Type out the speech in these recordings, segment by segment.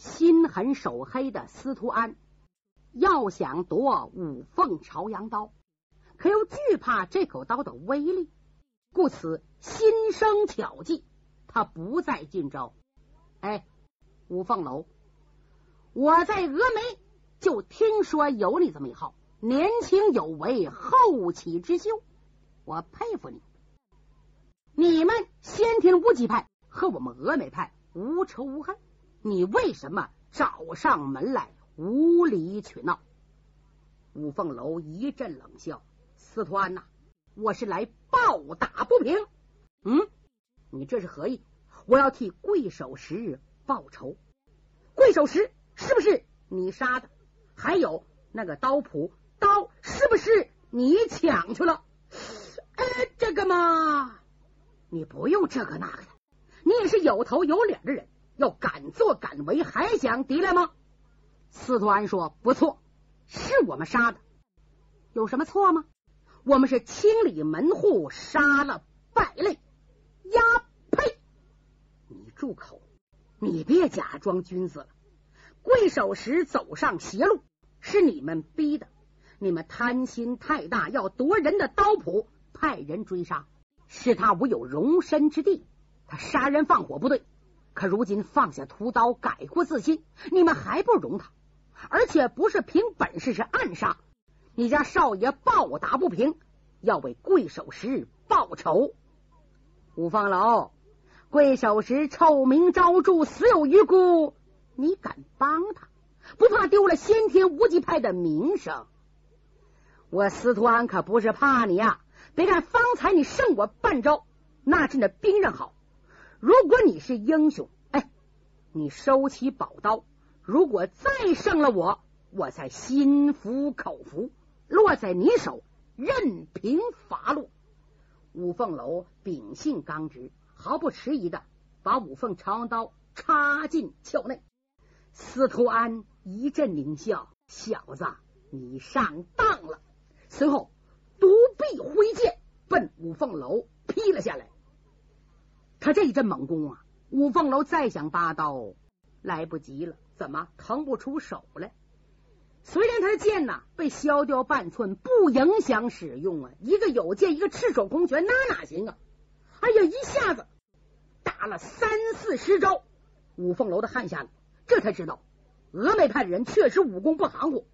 心狠手黑的司徒安要想夺五凤朝阳刀，可又惧怕这口刀的威力，故此心生巧计，他不再进招。哎，五凤楼，我在峨眉就听说有你这么一号，年轻有为，后起之秀，我佩服你。你们先天无极派和我们峨眉派无仇无恨，你为什么找上门来无理取闹？五凤楼一阵冷笑：“司徒安呐，我是来报打不平。嗯，你这是何意？我要替贵守石报仇。贵守石是不是你杀的？还有那个刀谱刀是不是你抢去了？哎，这个嘛。”你不用这个那个的，你也是有头有脸的人，要敢作敢为，还想敌来吗？司徒安说：“不错，是我们杀的，有什么错吗？我们是清理门户，杀了败类。”呀呸！你住口！你别假装君子了。贵守时走上邪路，是你们逼的。你们贪心太大，要夺人的刀谱，派人追杀。是他无有容身之地，他杀人放火不对，可如今放下屠刀，改过自新，你们还不容他，而且不是凭本事，是暗杀。你家少爷暴打不平，要为贵守时报仇。五方楼，贵守时臭名昭著，死有余辜，你敢帮他，不怕丢了先天无极派的名声？我司徒安可不是怕你呀。别看方才你胜我半招，那是那兵刃好。如果你是英雄，哎，你收起宝刀。如果再胜了我，我才心服口服，落在你手，任凭发落。五凤楼秉性刚直，毫不迟疑的把五凤朝阳刀插进鞘内。司徒安一阵狞笑：“小子，你上当了。”随后。独臂挥剑奔五凤楼劈了下来。他这一阵猛攻啊，五凤楼再想拔刀来不及了，怎么腾不出手来？虽然他的剑呐被削掉半寸，不影响使用啊。一个有剑，一个赤手空拳，那哪行啊？哎呀，一下子打了三四十招，五凤楼的汗下来，这才知道峨眉派的人确实武功不含糊。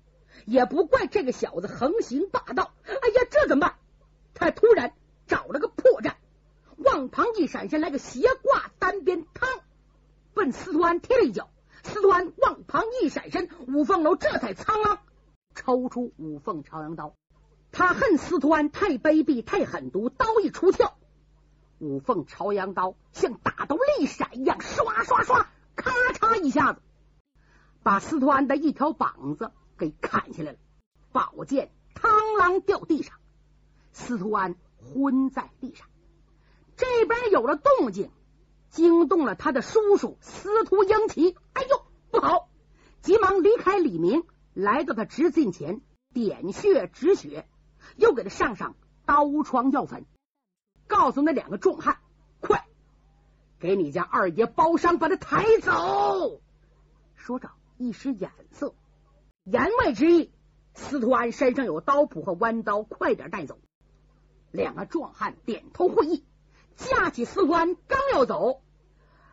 也不怪这个小子横行霸道。哎呀，这怎么办？他突然找了个破绽，往旁一闪身，来个斜挂单边汤，奔司徒安踢了一脚。司徒安往旁一闪身，五凤楼这才苍啷抽出五凤朝阳刀。他恨司徒安太卑鄙、太狠毒，刀一出鞘，五凤朝阳刀像打到利闪一样，刷刷刷，咔嚓一下子，把司徒安的一条膀子。给砍下来了，宝剑嘡啷掉地上，司徒安昏在地上。这边有了动静，惊动了他的叔叔司徒英奇。哎呦，不好！急忙离开李明，来到他侄子前，点穴止血，又给他上上刀疮药粉，告诉那两个壮汉：快给你家二爷包伤，把他抬走。说着，一使眼色。言外之意，司徒安身上有刀谱和弯刀，快点带走。两个壮汉点头会意，架起司徒安刚要走，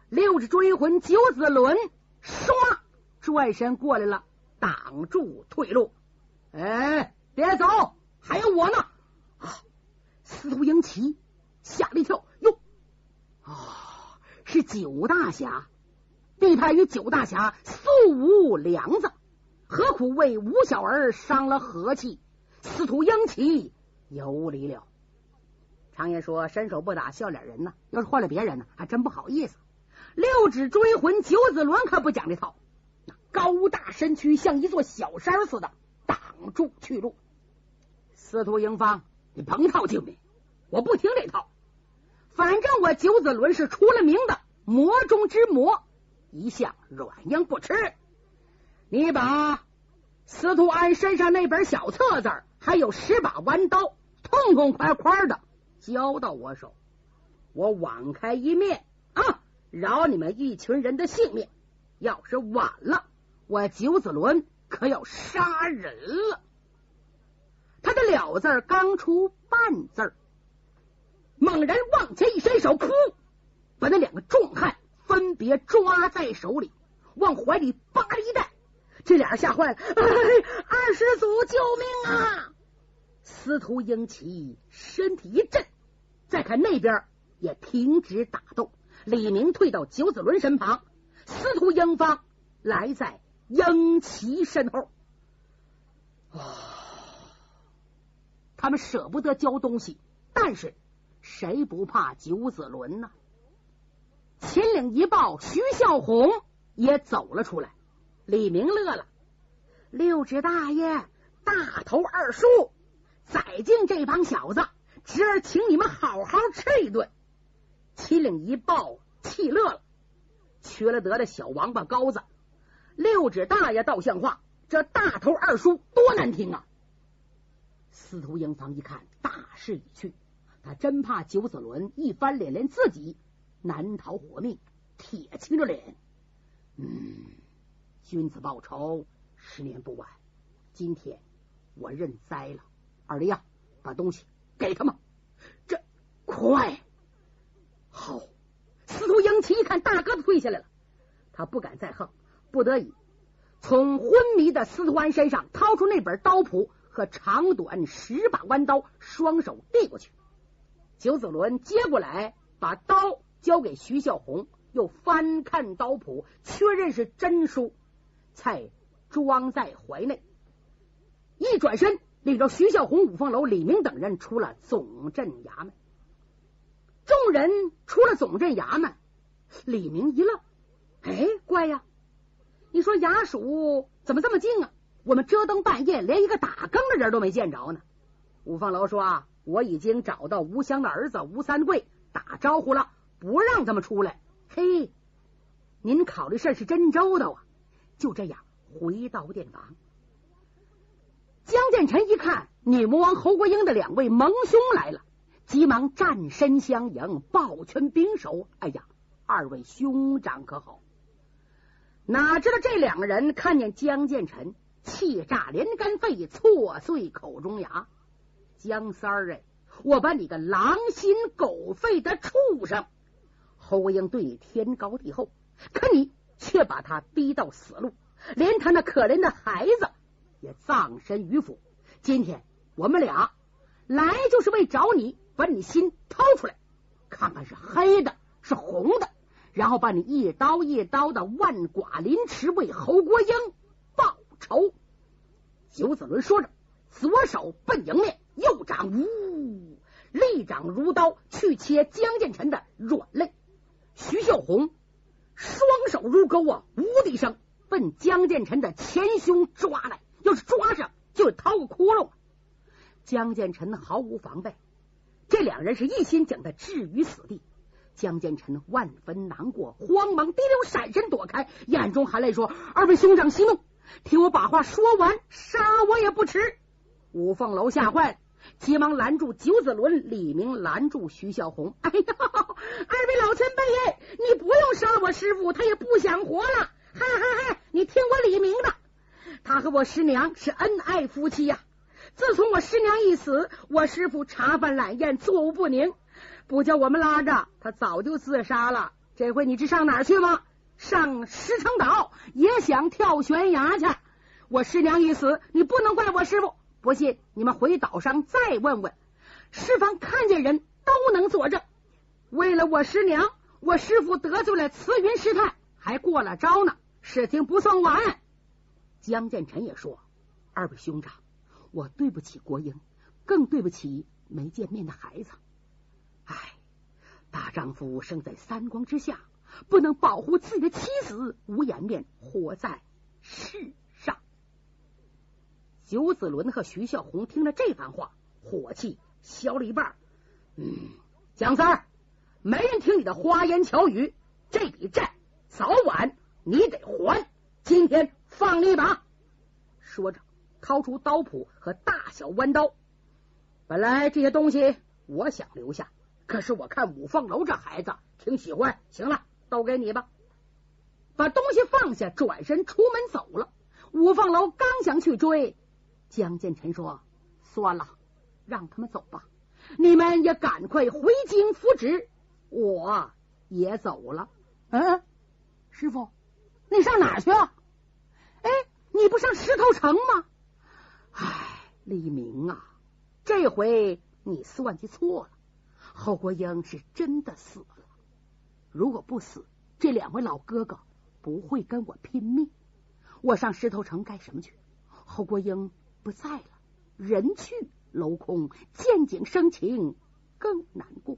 六指追魂九子轮唰转身过来了，挡住退路。哎，别走，还有我呢！啊，司徒英奇吓了一跳，哟，啊，是九大侠，地派与九大侠素无梁子。何苦为吴小儿伤了和气？司徒英奇有理了。常言说：“伸手不打笑脸人呢。”要是换了别人呢，还真不好意思。六指追魂九子轮可不讲这套，高大身躯像一座小山似的挡住去路。司徒英方，你甭套精明，我不听这套。反正我九子轮是出了名的魔中之魔，一向软硬不吃。你把司徒安身上那本小册子，还有十把弯刀，痛痛快快的交到我手，我网开一面啊，饶你们一群人的性命。要是晚了，我九子伦可要杀人了。他的了字刚出半字，猛然往前一伸手，噗，把那两个壮汉分别抓在手里，往怀里扒了一带。这俩人吓坏了，哎，二师祖救命啊！司徒英奇身体一震，再看那边也停止打斗。李明退到九子伦身旁，司徒英方来在英奇身后。他们舍不得交东西，但是谁不怕九子伦呢？秦岭一报，徐孝宏也走了出来。李明乐了，六指大爷，大头二叔，宰尽这帮小子，侄儿请你们好好吃一顿。七岭一抱，气乐了，缺了德的小王八羔子。六指大爷倒像话，这大头二叔多难听啊！司徒英方一看大势已去，他真怕九子伦一翻脸，连自己难逃活命，铁青着脸，嗯。君子报仇，十年不晚。今天我认栽了。二弟呀，把东西给他们。这快好。司徒英奇一看大哥子退下来了，他不敢再横，不得已从昏迷的司徒安身上掏出那本刀谱和长短十把弯刀，双手递过去。九子伦接过来，把刀交给徐孝红，又翻看刀谱，确认是真书。才装在怀内，一转身，领着徐孝红、五凤楼、李明等人出了总镇衙门。众人出了总镇衙门，李明一愣：“哎，怪呀！你说衙署怎么这么静啊？我们遮灯半夜，连一个打更的人都没见着呢。”五凤楼说：“啊，我已经找到吴香的儿子吴三桂打招呼了，不让他们出来。”嘿，您考虑事是真周到啊！就这样回到殿房，江建成一看女魔王侯国英的两位盟兄来了，急忙站身相迎，抱拳冰手。哎呀，二位兄长可好？哪知道这两个人看见江建成，气炸连肝肺，挫碎口中牙。江三儿哎，我把你个狼心狗肺的畜生！侯国英对你天高地厚，可你。却把他逼到死路，连他那可怜的孩子也葬身鱼府。今天我们俩来就是为找你，把你心掏出来，看看是黑的，是红的，然后把你一刀一刀的万剐凌迟，为侯国英报仇。九子伦说着，左手奔迎面，右掌呜，利掌如刀去切江建成的软肋。徐秀红。双手如钩啊！呜的一声，奔江建成的前胸抓来。要是抓上，就掏个窟窿。江建成毫无防备，这两人是一心将他置于死地。江建成万分难过，慌忙滴溜闪身躲开，眼中含泪说：“二位兄长息怒，听我把话说完，杀我也不迟。”五凤楼吓坏了。急忙拦住九子伦，李明拦住徐小红。哎呀，二位老前辈，你不用杀我师傅，他也不想活了。嗨嗨嗨，你听我李明的，他和我师娘是恩爱夫妻呀。自从我师娘一死，我师傅茶饭懒咽，坐无不宁，不叫我们拉着，他早就自杀了。这回你知上哪儿去吗？上石城岛，也想跳悬崖去。我师娘一死，你不能怪我师傅。不信，你们回岛上再问问，师方看见人都能作证。为了我师娘，我师傅得罪了慈云师太，还过了招呢。事情不算完。江建成也说：“二位兄长，我对不起国英，更对不起没见面的孩子。唉，大丈夫生在三光之下，不能保护自己的妻子，无颜面活在世上。”九子伦和徐孝红听了这番话，火气消了一半。嗯，蒋三儿，没人听你的花言巧语，这笔债早晚你得还。今天放你一把。说着，掏出刀谱和大小弯刀。本来这些东西我想留下，可是我看五凤楼这孩子挺喜欢，行了，都给你吧。把东西放下，转身出门走了。五凤楼刚想去追，江建成说：“算了，让他们走吧。你们也赶快回京复职，我也走了。”嗯，师傅，你上哪去？啊，你不上石头城吗？唉，李明啊，这回你算计错了。侯国英是真的死了。如果不死，这两位老哥哥不会跟我拼命。我上石头城干什么去？侯国英不在了，人去楼空，见景生情更难过，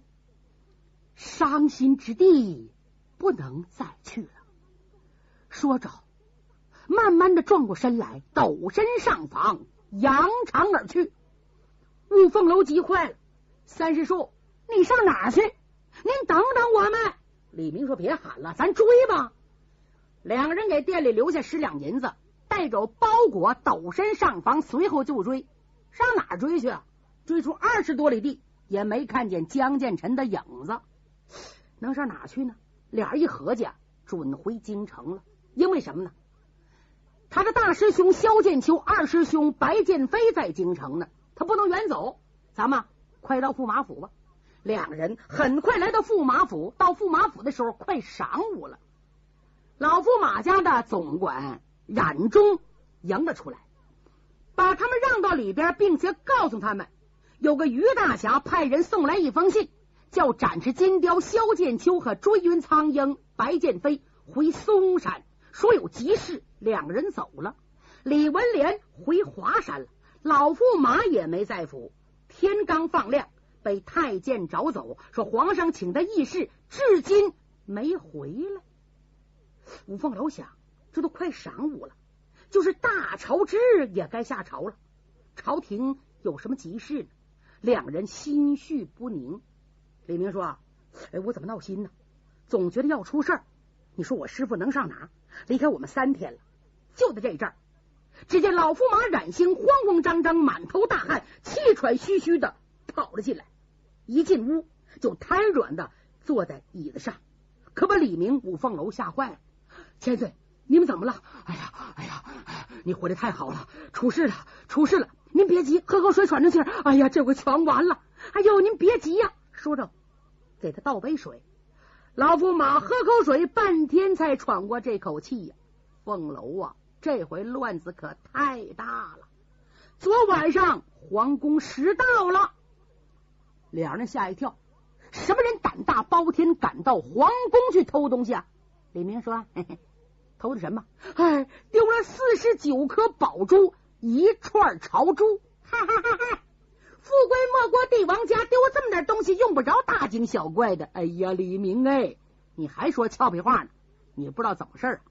伤心之地不能再去了。说着，慢慢的转过身来，抖身上房，扬长而去。雾凤楼急坏了，三师叔。你上哪去？您等等我们。李明说：“别喊了，咱追吧。”两个人给店里留下十两银子，带走包裹，抖身上房，随后就追。上哪追去啊？追出二十多里地，也没看见江建成的影子。能上哪去呢？俩人一合计，准回京城了。因为什么呢？他的大师兄萧剑秋，二师兄白剑飞在京城呢，他不能远走。咱们快到驸马府吧。两人很快来到驸马府，到驸马府的时候快晌午了。老驸马家的总管冉忠迎了出来，把他们让到里边，并且告诉他们，有个于大侠派人送来一封信，叫展翅金雕萧剑秋和追云苍鹰白剑飞回嵩山，说有急事。两人走了，李文莲回华山了，老驸马也没在府。天刚放亮。被太监找走，说皇上请的议事，至今没回来。五凤楼想，这都快晌午了，就是大朝之日也该下朝了。朝廷有什么急事呢？两人心绪不宁。李明说：“哎，我怎么闹心呢？总觉得要出事儿。你说我师傅能上哪？离开我们三天了，就在这阵儿。只见老驸马冉兴慌慌张张，满头大汗，气喘吁吁的跑了进来。一进屋就瘫软的坐在椅子上，可把李明、五凤楼吓坏了。千岁，你们怎么了？哎呀，哎呀，你回来太好了！出事了，出事了！您别急，喝口水喘喘气儿。哎呀，这回全完了！哎呦，您别急呀！说着，给他倒杯水。老驸马喝口水，半天才喘过这口气呀。凤楼啊，这回乱子可太大了！昨晚上皇宫失盗了。两人吓一跳，什么人胆大包天，敢到皇宫去偷东西啊？李明说：“嘿嘿，偷的什么？哎，丢了四十九颗宝珠，一串朝珠。哈哈哈哈！富贵莫过帝王家，丢这么点东西，用不着大惊小怪的。哎呀，李明哎，你还说俏皮话呢？你不知道怎么事儿？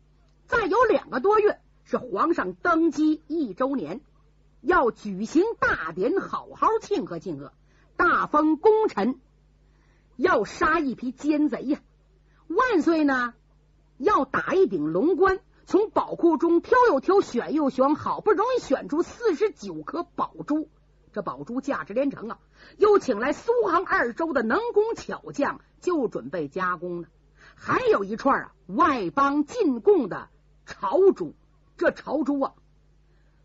再有两个多月是皇上登基一周年，要举行大典，好好庆贺庆贺。”大封功臣，要杀一批奸贼呀！万岁呢，要打一顶龙冠，从宝库中挑又挑，选又选，好不容易选出四十九颗宝珠。这宝珠价值连城啊！又请来苏杭二州的能工巧匠，就准备加工呢。还有一串啊，外邦进贡的朝珠。这朝珠啊，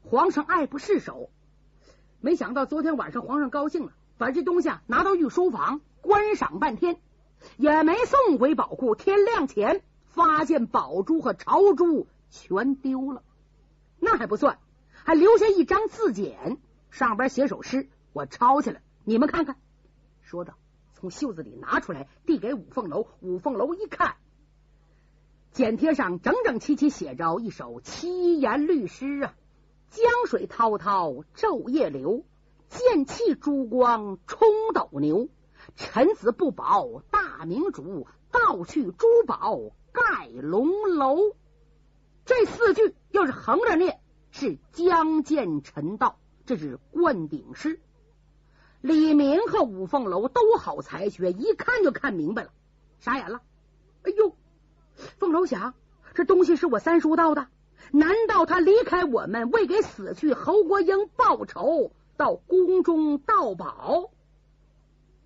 皇上爱不释手。没想到昨天晚上皇上高兴了。把这东西啊拿到御书房观赏半天，也没送回宝库。天亮前发现宝珠和朝珠全丢了，那还不算，还留下一张字简，上边写首诗，我抄下来，你们看看。说着，从袖子里拿出来，递给五凤楼。五凤楼一看，简贴上整整齐齐写着一首七言律诗啊：“江水滔滔，昼夜流。”剑气珠光冲斗牛，臣子不保大明主，盗去珠宝盖龙楼。这四句要是横着念，是江建臣道，这是灌顶诗。李明和五凤楼都好才学，一看就看明白了，傻眼了。哎呦，凤楼想，这东西是我三叔盗的，难道他离开我们，为给死去侯国英报仇？到宫中盗宝，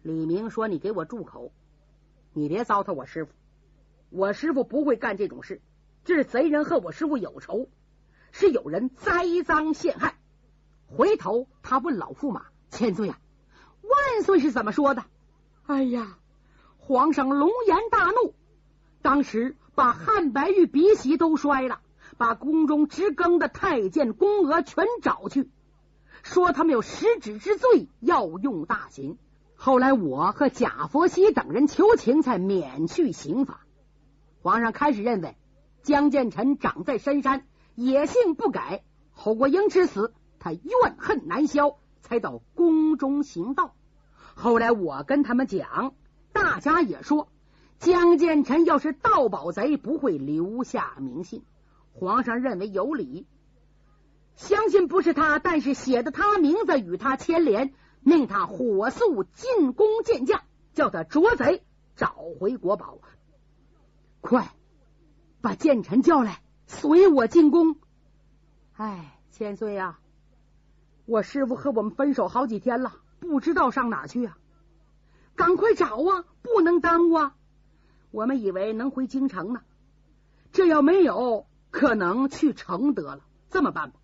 李明说：“你给我住口！你别糟蹋我师傅，我师傅不会干这种事。这是贼人和我师傅有仇，是有人栽赃陷害。回头他问老驸马：“千岁呀，万岁是怎么说的？”哎呀，皇上龙颜大怒，当时把汉白玉鼻息都摔了，把宫中值更的太监、宫娥全找去，说他们有十指之罪，要用大刑。后来我和贾佛熙等人求情，才免去刑罚。皇上开始认为江建臣长在深山，野性不改。侯国英之死，他怨恨难消，才到宫中行道。后来我跟他们讲，大家也说江建臣要是盗宝贼，不会留下名信。皇上认为有理，相信不是他，但是写的他名字与他牵连。命他火速进宫见驾，叫他捉贼，找回国宝。快把剑臣叫来，随我进宫。哎，千岁呀，我师傅和我们分手好几天了，不知道上哪去啊！赶快找啊，不能耽误啊！我们以为能回京城呢，这要没有，可能去承德了。这么办吧，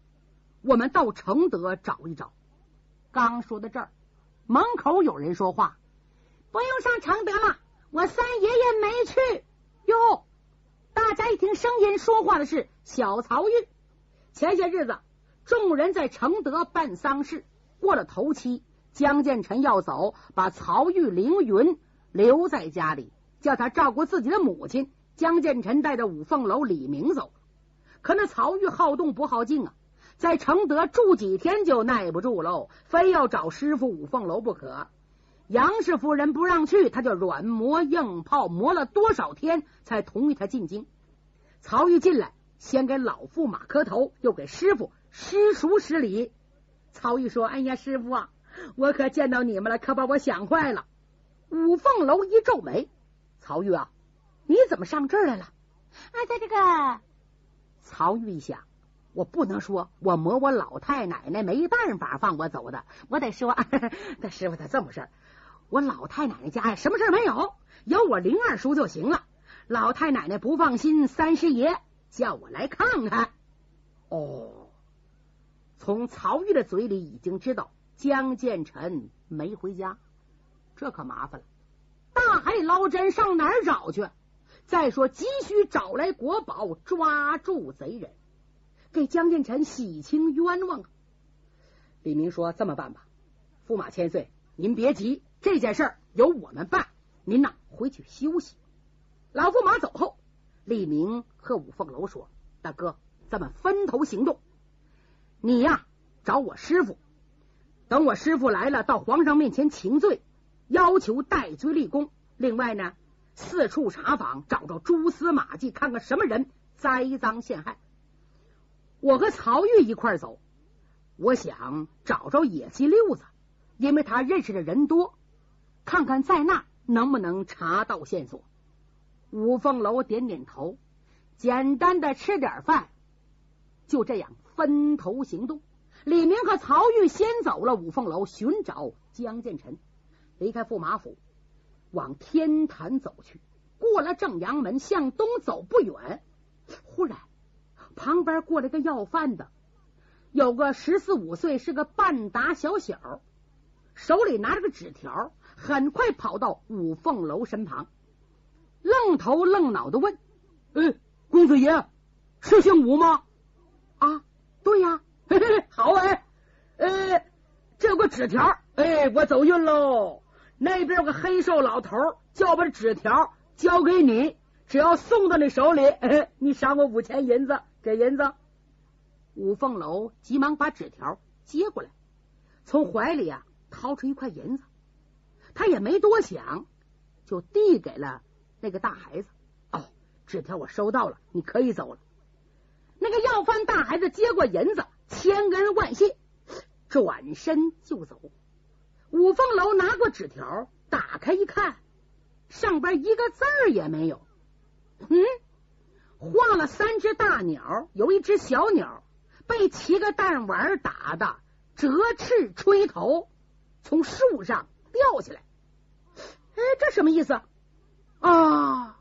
我们到承德找一找。刚说到这儿，门口有人说话：“不用上承德了，我三爷爷没去。”哟，大家一听声音，说话的是小曹玉。前些日子，众人在承德办丧事，过了头七，江建臣要走，把曹玉、凌云留在家里，叫他照顾自己的母亲。江建臣带着五凤楼李明走，可那曹玉好动不好静啊。在承德住几天就耐不住喽，非要找师傅五凤楼不可。杨氏夫人不让去，他就软磨硬泡，磨了多少天才同意他进京。曹玉进来，先给老驸马磕头，又给师傅施熟施礼。曹玉说：“哎呀，师傅啊，我可见到你们了，可把我想坏了。”五凤楼一皱眉：“曹玉啊，你怎么上这儿来了？”啊，在这个。曹玉一想。我不能说，我磨我老太奶奶没办法放我走的。我得说，那师傅他这么事儿，我老太奶奶家呀，什么事儿没有，有我林二叔就行了。老太奶奶不放心，三师爷叫我来看看。哦，从曹玉的嘴里已经知道江建臣没回家，这可麻烦了。大海捞针，上哪儿找去？再说，急需找来国宝，抓住贼人。给江建臣洗清冤枉啊。李明说：“这么办吧，驸马千岁，您别急，这件事儿由我们办。您呐，回去休息。”老驸马走后，李明和五凤楼说：“大哥，咱们分头行动。你呀，找我师傅，等我师傅来了，到皇上面前请罪，要求戴罪立功。另外呢，四处查访，找着蛛丝马迹，看看什么人栽赃陷害。”我和曹玉一块走，我想找着野鸡六子，因为他认识的人多，看看在那能不能查到线索。五凤楼点点头，简单的吃点饭，就这样分头行动。李明和曹玉先走了，五凤楼寻找江建臣，离开驸马府，往天坛走去。过了正阳门，向东走不远，忽然。旁边过来个要饭的，有个十四五岁，是个半打小小，手里拿着个纸条，很快跑到五凤楼身旁，愣头愣脑的问：“哎，公子爷是姓武吗？”“啊，对呀，嘿嘿，好哎，呃，这有个纸条，哎，我走运喽。那边有个黑瘦老头，叫把纸条交给你，只要送到你手里，哎 你赏我五千银子。”给银子，五凤楼急忙把纸条接过来，从怀里啊掏出一块银子，他也没多想，就递给了那个大孩子。哦，纸条我收到了，你可以走了。那个要饭大孩子接过银子，千恩万谢，转身就走。五凤楼拿过纸条，打开一看，上边一个字儿也没有。嗯。画了三只大鸟，有一只小鸟被七个弹丸打的折翅吹头，从树上掉下来。哎，这什么意思啊？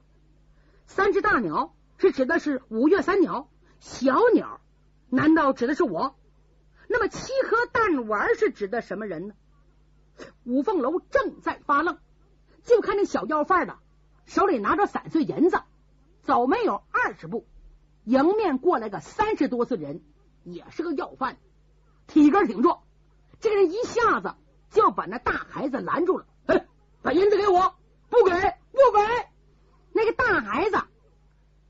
三只大鸟是指的是五岳三鸟，小鸟难道指的是我？那么七颗弹丸是指的什么人呢？五凤楼正在发愣，就看那小要饭的手里拿着散碎银子，走没有二十步，迎面过来个三十多岁人，也是个要饭，体格挺壮。这个人一下子就把那大孩子拦住了，哎，把银子给我！不给，不给！那个大孩子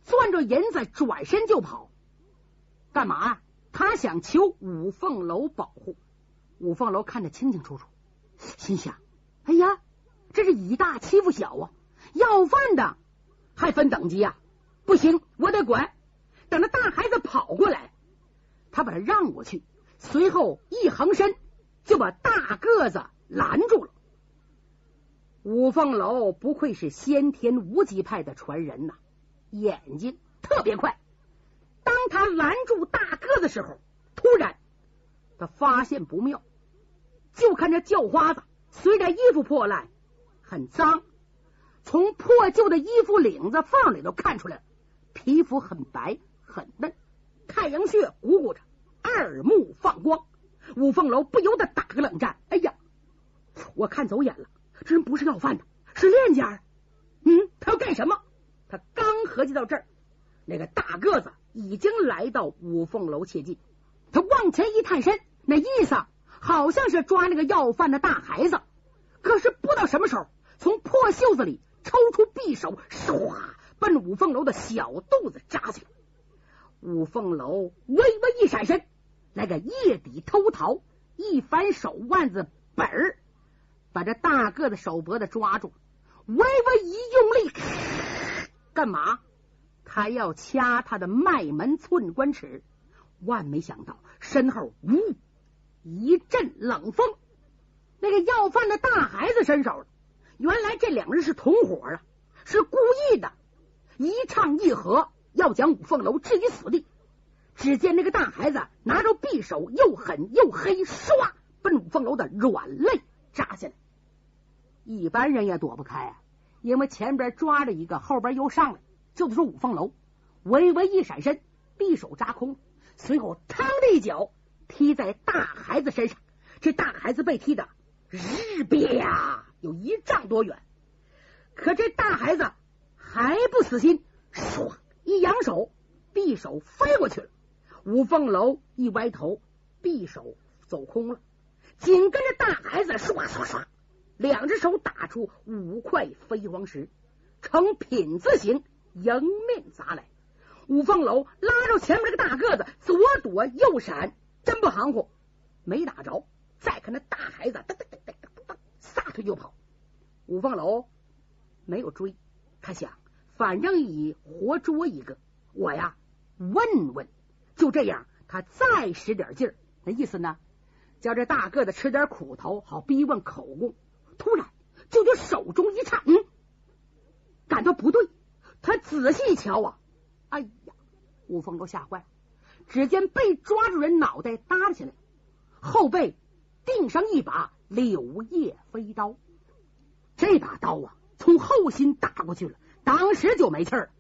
攥着银子，转身就跑，干嘛呀？他想求五凤楼保护。五凤楼看得清清楚楚，心想：哎呀，这是以大欺负小啊！要饭的还分等级呀？不行，我得管。等那大孩子跑过来，他把他让过去，随后一横身。就把大个子拦住了。五凤楼不愧是先天无极派的传人呐，眼睛特别快。他拦住大个子时候，突然他发现不妙，就看这叫花子虽然衣服破烂很脏，从破旧的衣服领子缝里头看出来，皮肤很白很嫩，太阳穴鼓鼓着，二目放光。五凤楼不由得打个冷战。哎呀，我看走眼了，这人不是要饭的，是练家。嗯，他要干什么？他刚合计到这儿，那个大个子已经来到五凤楼切近。他往前一探身，那意思好像是抓那个要饭的大孩子。可是不知道什么时候，从破袖子里抽出匕首，唰，奔五凤楼的小肚子扎去。五凤楼微微一闪身。来个夜底偷桃，一反手腕子本儿，把这大个子手脖子抓住，微微一用力，干嘛？他要掐他的脉门寸关尺。万没想到，身后呜一阵冷风，那个要饭的大孩子伸手了。原来这两人是同伙啊，是故意的，一唱一和，要将五凤楼置于死地。只见那个大孩子拿着匕首，又狠又黑，唰，奔五凤楼的软肋扎下来。一般人也躲不开啊，因为前边抓着一个，后边又上来，就是五凤楼。微微一闪身，匕首扎空，随后嘡的一脚踢在大孩子身上。这大孩子被踢的日呀，有一丈多远。可这大孩子还不死心，唰一扬手，匕首飞过去了。五凤楼一歪头，匕首走空了。紧跟着大孩子唰唰唰，两只手打出五块飞黄石，呈品字形迎面砸来。五凤楼拉着前面那个大个子，左躲右闪，真不含糊，没打着。再看那大孩子，噔噔噔噔噔噔，撒腿就跑。五凤楼没有追，他想，反正已活捉一个，我呀问问。就这样，他再使点劲儿，那意思呢？叫这大个子吃点苦头，好逼问口供。突然，就觉手中一颤，嗯，感到不对。他仔细瞧啊，哎呀，吴凤都吓坏了。只见被抓住人脑袋耷拉起来，后背钉上一把柳叶飞刀。这把刀啊，从后心打过去了，当时就没气儿。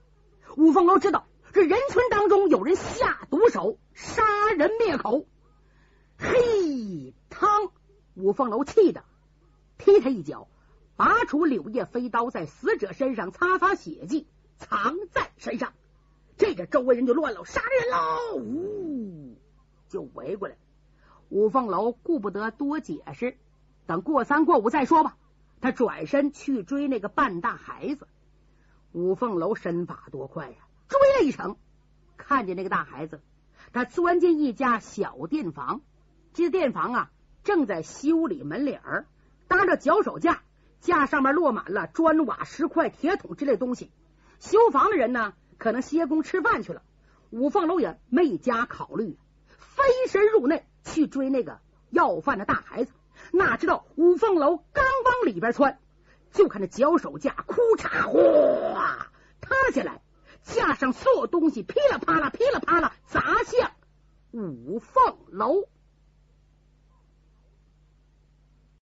吴凤楼知道。这人群当中有人下毒手，杀人灭口。嘿，汤五凤楼气的踢他一脚，拔出柳叶飞刀，在死者身上擦擦血迹，藏在身上。这个周围人就乱了，杀人喽！呜，就围过来。五凤楼顾不得多解释，等过三过五再说吧。他转身去追那个半大孩子。五凤楼身法多快呀！追了一程，看见那个大孩子，他钻进一家小店房，这店房啊正在修理门脸儿，搭着脚手架，架上面落满了砖瓦石块、铁桶之类东西。修房的人呢，可能歇工吃饭去了。五凤楼也没加考虑，飞身入内去追那个要饭的大孩子。哪知道五凤楼刚往里边窜，就看那脚手架，库嚓哗塌下来。架上所有东西噼里啪啦、噼里啪啦砸向五凤楼。